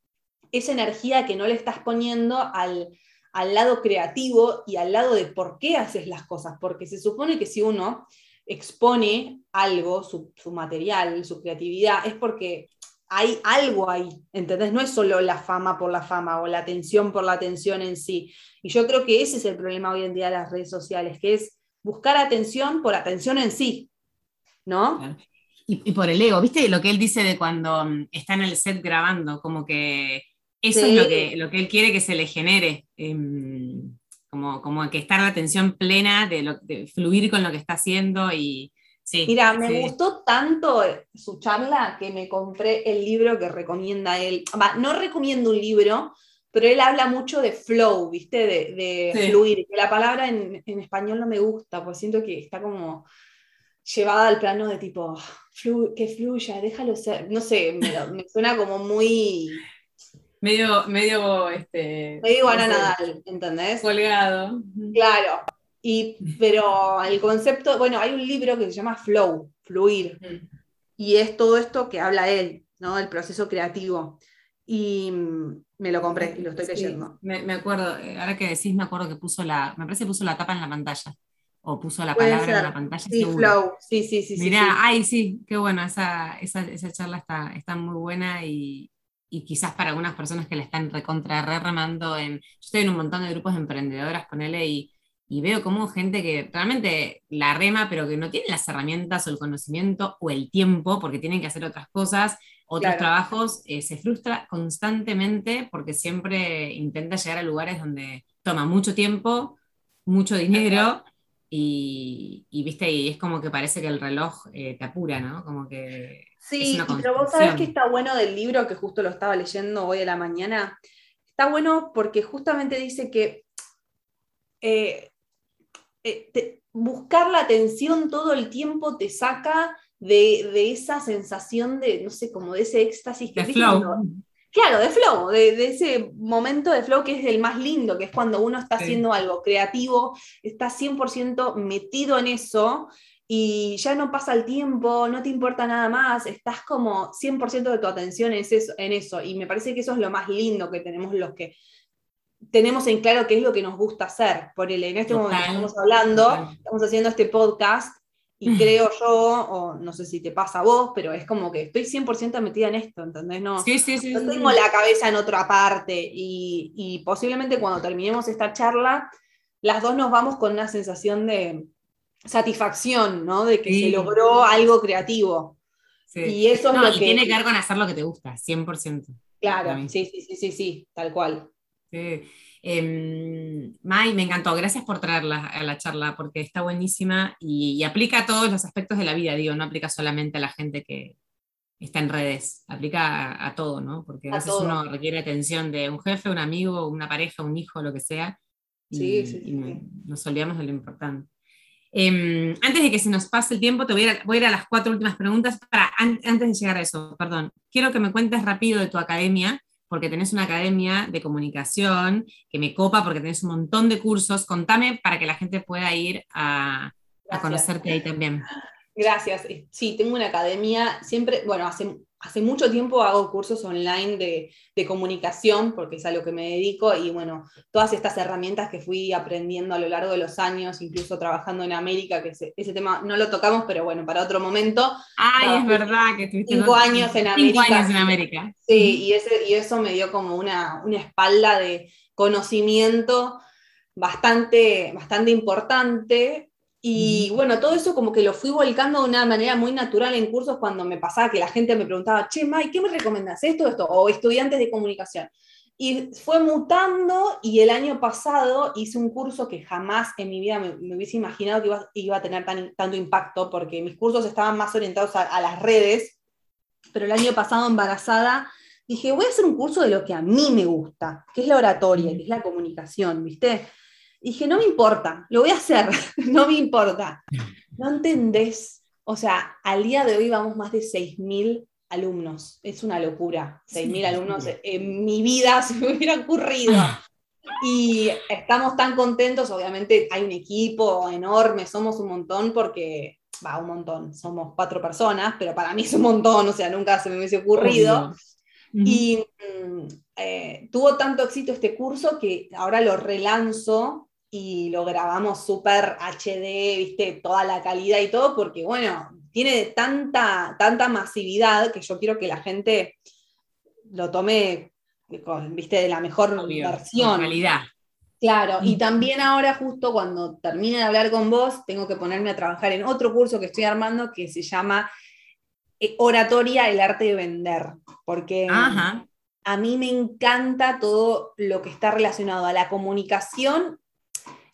esa energía que no le estás poniendo al, al lado creativo y al lado de por qué haces las cosas, porque se supone que si uno expone algo, su, su material, su creatividad, es porque hay algo ahí, ¿entendés? No es solo la fama por la fama o la atención por la atención en sí. Y yo creo que ese es el problema hoy en día de las redes sociales, que es buscar atención por atención en sí, ¿no? Y, por el ego, ¿viste lo que él dice de cuando mm, está en el set grabando? Como que eso es lo que, lo que él quiere que se le genere. Em, como, como que estar la atención plena de, de fluir con lo que está haciendo y, Mira, me gustó tanto su charla que me compré el libro que recomienda él. no recomiendo un libro, pero él habla mucho de flow, ¿viste? De, fluir. la palabra en, español no me gusta, porque siento que está como llevada al plano de tipo, que fluya, déjalo ser. No sé, me, suena como muy. Medio, medio, este. Medio Nadal, ¿entendés? Colgado. Claro. Y, pero el concepto, bueno, hay un libro que se llama Flow, Fluir, mm. y es todo esto que habla él, ¿no? El proceso creativo. Y mm, me lo compré y lo estoy leyendo. Me, acuerdo, eh, ahora que decís, me acuerdo que puso la, me parece que puso la tapa en la pantalla. O puso la palabra en la pantalla. Sí, Flow, sí, sí, sí. Mirá, sí, ay, sí, qué bueno, esa, esa, esa charla está, está muy buena y, y quizás para algunas personas que la están recontra re remando en. Yo estoy en un montón de grupos de emprendedoras con él y y veo como gente que realmente la rema, pero que no tiene las herramientas o el conocimiento o el tiempo, porque tienen que hacer otras cosas, otros trabajos, eh, se frustra constantemente porque siempre intenta llegar a lugares donde toma mucho tiempo, mucho dinero y, viste, y es como que parece que el reloj eh, te apura, ¿no? Como que. Sí, pero vos sabés que está bueno del libro que justo lo estaba leyendo hoy a la mañana. Está bueno porque justamente dice que eh, eh, buscar la atención todo el tiempo te saca de, esa sensación de, no sé, como de ese éxtasis que... De flow. Claro, de flow, de, ese momento de flow que es el más lindo, que es cuando uno está haciendo algo creativo, está 100% metido en eso y ya no pasa el tiempo, no te importa nada más, estás como 100% de tu atención en eso, en eso. Y me parece que eso es lo más lindo que tenemos los que tenemos en claro qué es lo que nos gusta hacer. Por el, en este momento estamos hablando, estamos haciendo este podcast y creo yo, o no sé si te pasa a vos, pero es como que estoy 100% metida en esto, ¿entendés? No, sí, sí, sí, no tengo la cabeza en otra parte y, y, posiblemente cuando terminemos esta charla, las dos nos vamos con una sensación de satisfacción, ¿no? De que se logró algo creativo. Y eso es lo y que... tiene que ver con hacer lo que te gusta, 100%. Claro, sí, sí, sí, sí, sí, tal cual. Sí. Eh, May, me encantó, gracias por traerla a la charla, porque está buenísima y, aplica a todos los aspectos de la vida, digo, no aplica solamente a la gente que está en redes, aplica a, todo, ¿no? Porque a, veces uno requiere atención de un jefe, un amigo, una pareja, un hijo, lo que sea, y, sí, sí, nos olvidamos de lo importante. Em, antes de que se nos pase el tiempo, te voy a, ir a, las cuatro últimas preguntas. Para, antes de llegar a eso, perdón, quiero que me cuentes rápido de tu academia, porque tenés una academia de comunicación que me copa, porque tenés un montón de cursos. Contame para que la gente pueda ir a, conocerte ahí también. Gracias. Sí, tengo una academia, siempre, bueno, hace hace mucho tiempo hago cursos online de, comunicación, porque es a lo que me dedico, y bueno, todas estas herramientas que fui aprendiendo a lo largo de los años, incluso trabajando en América, que ese, tema no lo tocamos, pero bueno, para otro momento. Ay, es verdad que cinco años en América. Cinco años en América. Sí, y, ese, y eso me dio como una, una espalda de conocimiento bastante, bastante importante y bueno, todo eso como que lo fui volcando de una manera muy natural en cursos cuando me pasaba que la gente me preguntaba, che, Mai, ¿qué me recomiendas? ¿Esto, esto? O estudiantes de comunicación. Y fue mutando y el año pasado hice un curso que jamás en mi vida me, hubiese imaginado que iba, iba a tener tan, tanto impacto, porque mis cursos estaban más orientados a, a las redes, pero el año pasado embarazada dije, voy a hacer un curso de lo que a mí me gusta, que es la oratoria, que es la comunicación, ¿viste? Dije, no me importa, lo voy a hacer, no me importa. No entendés, o sea, al día de hoy vamos más de 6.000 alumnos, es una locura, 6.000 alumnos en mi vida se me hubiera ocurrido. Y estamos tan contentos, obviamente hay un equipo enorme, somos un montón porque, va, un montón, somos cuatro personas, pero para mí es un montón, o sea, nunca se me hubiese ocurrido. Y mm, eh, tuvo tanto éxito este curso que ahora lo relanzo y lo grabamos súper HD, viste, toda la calidad y todo, porque bueno, tiene tanta, tanta masividad que yo quiero que la gente lo tome, viste, de la mejor versión. calidad. Claro, y también ahora justo cuando termine de hablar con vos, tengo que ponerme a trabajar en otro curso que estoy armando que se llama eh, Oratoria, el arte de vender, porque a mí me encanta todo lo que está relacionado a la comunicación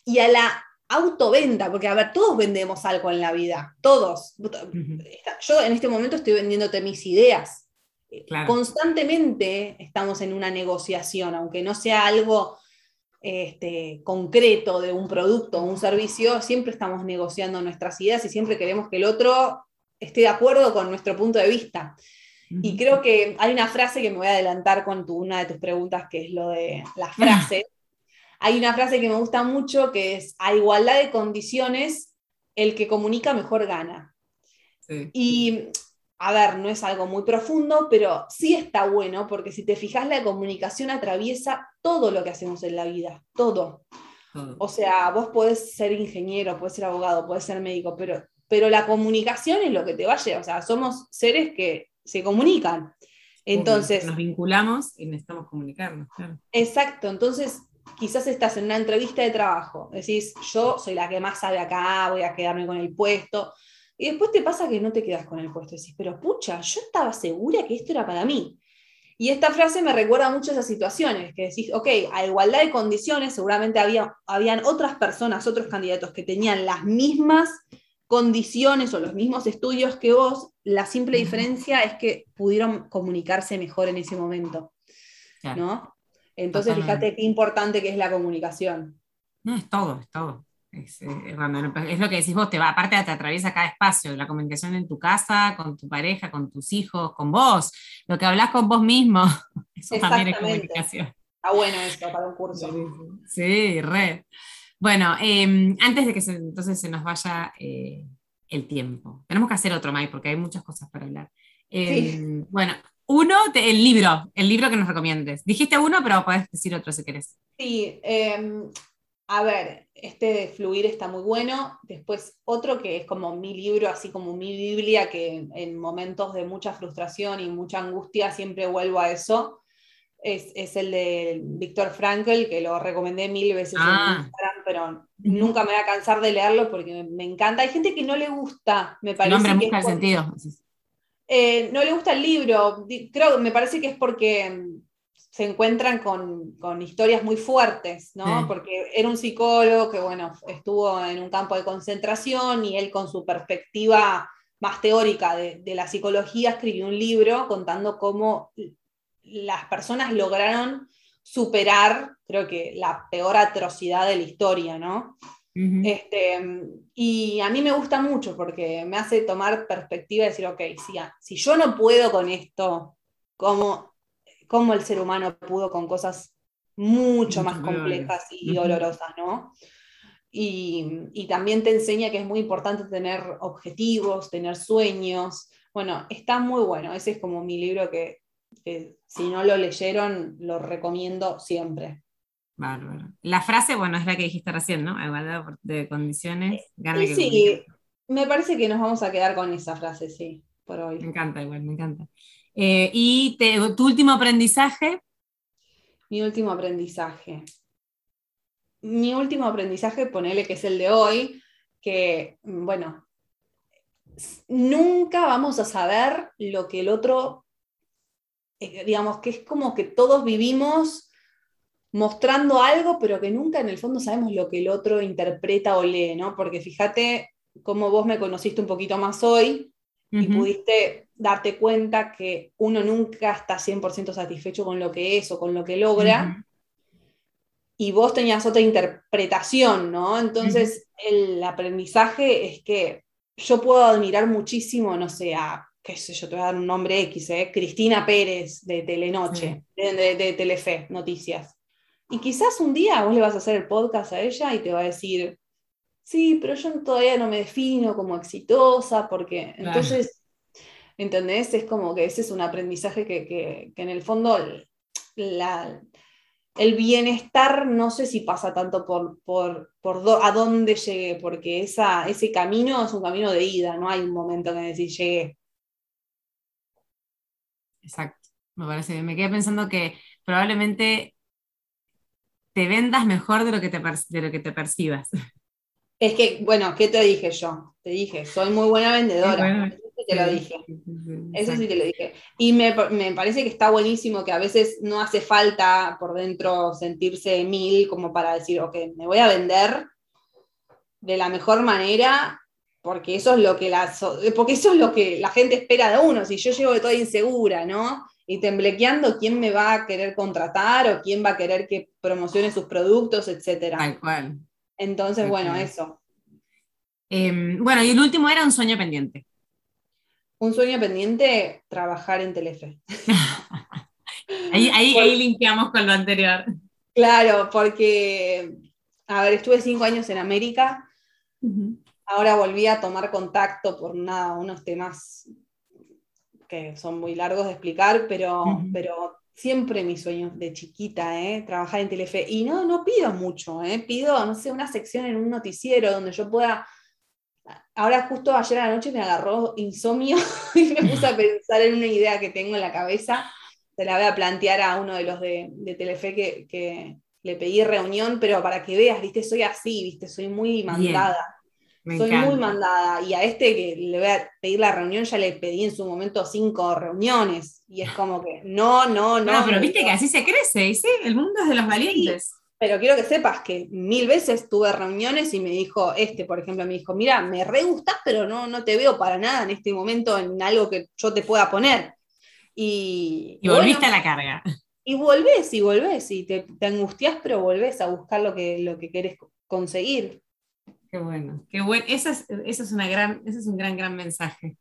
y a la autoventa, porque a ver, todos vendemos algo en la vida, todos. Yo en este momento estoy vendiéndote mis ideas. Constantemente estamos en una negociación, aunque no sea algo este, concreto de un producto o un servicio, siempre estamos negociando nuestras ideas y siempre queremos que el otro esté de acuerdo con nuestro punto de vista. Y creo que hay una frase que me voy a adelantar con tu, una de tus preguntas, que es lo de las frases. Hay una frase que me gusta mucho que es, a igualdad de condiciones, el que comunica mejor gana. Y, a ver, no es algo muy profundo, pero sí está bueno, porque si te fijas, la comunicación atraviesa todo lo que hacemos en la vida, todo. O sea, vos podés ser ingeniero, podés ser abogado, podés ser médico, pero, pero la comunicación es lo que te va a llevar. O sea, somos seres que se comunican. Entonces. Nos vinculamos y necesitamos comunicarnos. Exacto. Entonces, quizás estás en una entrevista de trabajo, decís, yo soy la que más sabe acá, voy a quedarme con el puesto, y después te pasa que no te quedas con el puesto, decís, pero pucha, yo estaba segura que esto era para mí. Y esta frase me recuerda mucho a esas situaciones, que decís, ok, a igualdad de condiciones, seguramente había, habían otras personas, otros candidatos que tenían las mismas condiciones o los mismos estudios que vos, la simple diferencia es que pudieron comunicarse mejor en ese momento. ¿no? Entonces, fíjate qué importante que es la comunicación. No, es todo, es todo. Es, eh, es, lo que decís vos, te va, aparte te atraviesa cada espacio, la comunicación en tu casa, con tu pareja, con tus hijos, con vos, lo que hablas con vos mismo, eso también es comunicación. Está bueno esto para un curso. Sí, re. Bueno, em, antes de que se, entonces se nos vaya eh, el tiempo, tenemos que hacer otro, May, porque hay muchas cosas para hablar. Em, bueno, uno, el libro, el libro que nos recomiendes. Dijiste uno, pero podés decir otro si querés. Sí, em, a ver, este de Fluir está muy bueno. Después otro que es como mi libro, así como mi Biblia, que en momentos de mucha frustración y mucha angustia siempre vuelvo a eso. Es, el de Víctor Frankl, que lo recomendé mil veces en ah. Instagram, pero nunca me voy a cansar de leerlo porque me, encanta. Hay gente que no le gusta, me parece. El nombre sentido. Eh, no le gusta el libro, creo, me parece que es porque mm, se encuentran con, historias muy fuertes, ¿no? Porque era un psicólogo que, bueno, estuvo en un campo de concentración y él con su perspectiva más teórica de, la psicología escribió un libro contando cómo las personas lograron superar, creo que, la peor atrocidad de la historia, ¿no? Este, y a mí me gusta mucho porque me hace tomar perspectiva y decir, ok, si, si yo no puedo con esto, ¿cómo, ¿cómo, el ser humano pudo con cosas mucho más complejas y dolorosas, ¿no? Y, y, también te enseña que es muy importante tener objetivos, tener sueños. Bueno, está muy bueno. Ese es como mi libro que, que si no lo leyeron, lo recomiendo siempre. Bárbaro. La frase, bueno, es la que dijiste recién, ¿no? Igualdad de condiciones. sí, sí. me parece que nos vamos a quedar con esa frase, sí, por hoy. Me encanta, igual, me encanta. Eh, ¿Y tu último aprendizaje? Mi último aprendizaje. Mi último aprendizaje, ponele que es el de hoy, que, bueno, nunca vamos a saber lo que el otro, eh, digamos, que es como que todos vivimos mostrando algo, pero que nunca en el fondo sabemos lo que el otro interpreta o lee, ¿no? Porque fíjate cómo vos me conociste un poquito más hoy y pudiste darte cuenta que uno nunca está 100% satisfecho con lo que es o con lo que logra. Y vos tenías otra interpretación, ¿no? Entonces, el aprendizaje es que yo puedo admirar muchísimo, no sé, a, qué sé yo, te voy a dar un nombre X, ¿eh? Cristina Pérez de Telenoche, de, de Telefe, Noticias. Y quizás un día vos le vas a hacer el podcast a ella y te va a decir, sí, pero yo todavía no me defino como exitosa, porque entonces, ¿entendés? Es como que ese es un aprendizaje que, en el fondo el bienestar no sé si pasa tanto por, por, a dónde llegué, porque esa, ese camino es un camino de ida, no hay un momento que decir llegué. Exacto, me parece, me quedé pensando que probablemente te vendas mejor de lo que te, de lo que te percibas. Es que, bueno, ¿qué te dije yo? Te dije, soy muy buena vendedora. Eso sí te lo dije. Eso sí te lo dije. Y me, me, parece que está buenísimo que a veces no hace falta por dentro sentirse mil como para decir, ok, me voy a vender de la mejor manera porque eso es lo que la, porque eso es lo que la gente espera de uno. Si yo llego de toda insegura, ¿no? Y temblequeando quién me va a querer contratar o quién va a querer que promocione sus productos, etcétera. Tal cual. Entonces, bueno, eso. Em, bueno, y el último era un sueño pendiente. Un sueño pendiente, trabajar en Telefe. ahí, ahí, limpiamos con lo anterior. Claro, porque, a ver, estuve cinco años en América, ahora volví a tomar contacto por nada, unos temas que son muy largos de explicar, pero, pero siempre mi sueño de chiquita, ¿eh? trabajar en Telefe. Y no, no pido mucho, ¿eh? pido, no sé, una sección en un noticiero donde yo pueda... Ahora justo ayer a la noche me agarró insomnio y me puse a pensar en una idea que tengo en la cabeza. Se la voy a plantear a uno de los de, de Telefe que, que, le pedí reunión, pero para que veas, viste, soy así, viste, soy muy mandada. Soy muy mandada. Y a este que le voy a pedir la reunión, ya le pedí en su momento cinco reuniones. Y es como que, no, no, no. No, pero viste que así se crece, ¿sí? El mundo es de los valientes. pero quiero que sepas que mil veces tuve reuniones y me dijo, este, por ejemplo, me dijo, mira, me re gustas, pero no, no te veo para nada en este momento en algo que yo te pueda poner. Y, y volviste a la carga. Y volvés y volvés y te, te angustias, pero volvés a buscar lo que, lo que querés conseguir. Qué bueno, qué bueno. Eso es, eso es, una gran, ese es un gran, gran mensaje.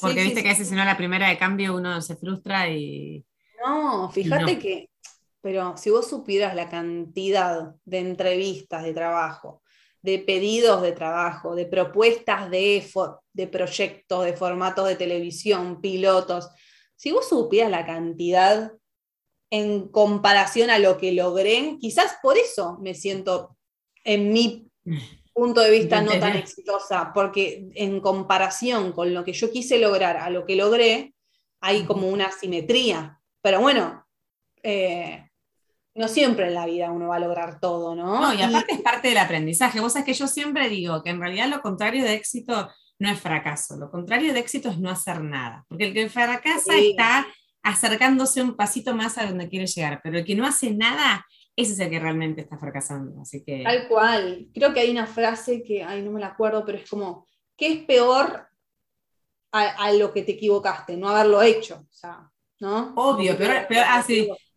Porque viste que a veces si no la primera de cambio uno se frustra y... No, fíjate que, pero si vos supieras la cantidad de entrevistas de trabajo, de pedidos de trabajo, de propuestas de, de proyectos, de formatos de televisión, pilotos, si vos supieras la cantidad en comparación a lo que logré, quizás por eso me siento en mi punto de vista no tan exitosa, porque en comparación con lo que yo quise lograr a lo que logré, hay como una simetría. Pero bueno, eh, no siempre en la vida uno va a lograr todo, ¿no? No, y aparte es parte del aprendizaje. Vos sabés que yo siempre digo que en realidad lo contrario de éxito no es fracaso, lo contrario de éxito es no hacer nada, porque el que fracasa está acercándose un pasito más a donde quiere llegar, pero el que no hace nada ese es el que realmente está fracasando. Así que... Tal cual. Creo que hay una frase que, ay, no me la acuerdo, pero es como, ¿qué es peor a, lo que te equivocaste? No haberlo hecho. O sea, ¿no? Obvio, peor, peor, ah,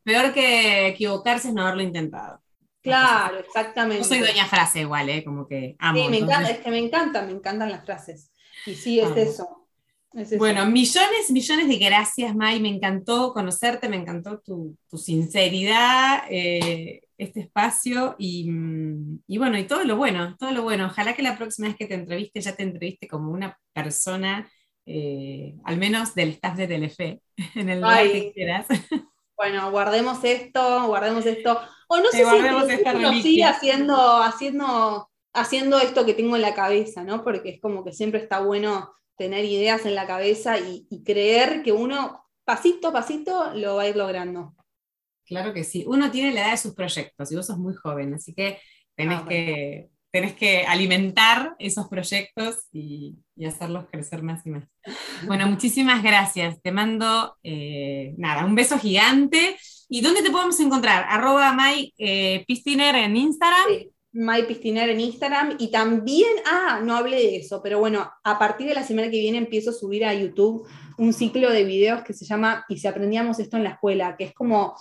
peor que equivocarse es no haberlo intentado. Claro, exactamente. Yo soy dueña frase igual, ¿eh? Como que amo. Sí, me encanta, es que me encanta, me encantan las frases. Y sí, es eso. Bueno, millones, millones de gracias, May. Me encantó conocerte, me encantó tu, sinceridad, eh, este espacio y, bueno, y todo lo bueno, todo lo bueno. Ojalá que la próxima vez que te entreviste ya te entreviste como una persona, eh, al menos del staff de Telefe, en el lugar que quieras. Bueno, guardemos esto, guardemos esto. O no sé si sigue haciendo, haciendo, haciendo esto que tengo en la cabeza, ¿no? Porque es como que siempre está bueno tener ideas en la cabeza y, creer que uno pasito a pasito lo va a ir logrando. Claro que sí. Uno tiene la edad de sus proyectos y vos sos muy joven, así que tenés, ah, que, tenés que alimentar esos proyectos y, hacerlos crecer más y más. Bueno, muchísimas gracias. Te mando, eh, nada, un beso gigante. ¿Y dónde te podemos encontrar? Arroba My eh, en Instagram. My Pistiner en Instagram y también, ah, no hablé de eso, pero bueno, a partir de la semana que viene empiezo a subir a YouTube un ciclo de videos que se llama Y si aprendíamos esto en la escuela, que es como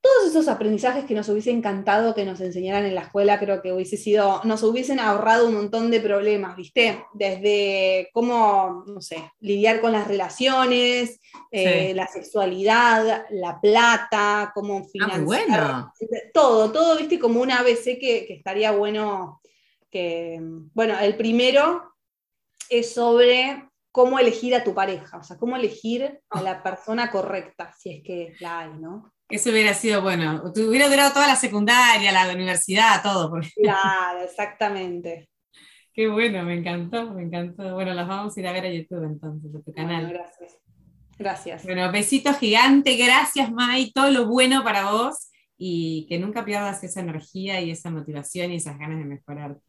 todos esos aprendizajes que nos hubiese encantado que nos enseñaran en la escuela, creo que hubiese sido, nos hubiesen ahorrado un montón de problemas, ¿viste? Desde cómo, no sé, lidiar con las relaciones, eh, la sexualidad, la plata, cómo ah, financiar. Todo, todo, ¿viste? Como una ABC que, que estaría bueno que, bueno, el primero es sobre cómo elegir a tu pareja, o sea, cómo elegir a la persona correcta, si es que la hay, ¿no? Eso hubiera sido bueno. Hubiera durado toda la secundaria, la universidad, todo. Claro, exactamente. Qué bueno, me encantó, me encantó. Bueno, las vamos a ir a ver a YouTube entonces, a tu canal. gracias. Gracias. Bueno, besito gigante, gracias Mai, todo lo bueno para vos y que nunca pierdas esa energía y esa motivación y esas ganas de mejorarte.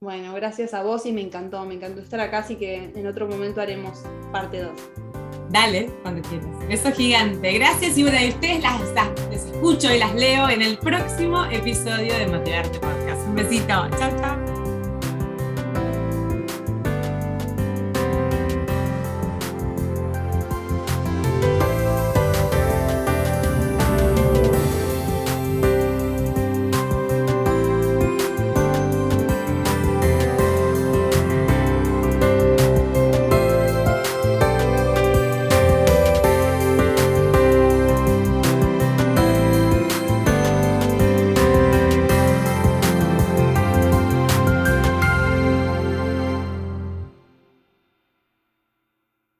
Bueno, gracias a vos y me encantó, me encantó estar acá, así que en otro momento haremos parte 2. Dale, cuando quieras. Beso gigante. Gracias y bueno, y ustedes las, las, escucho y las leo en el próximo episodio de Motivarte Podcast. Un besito. Chao, chao.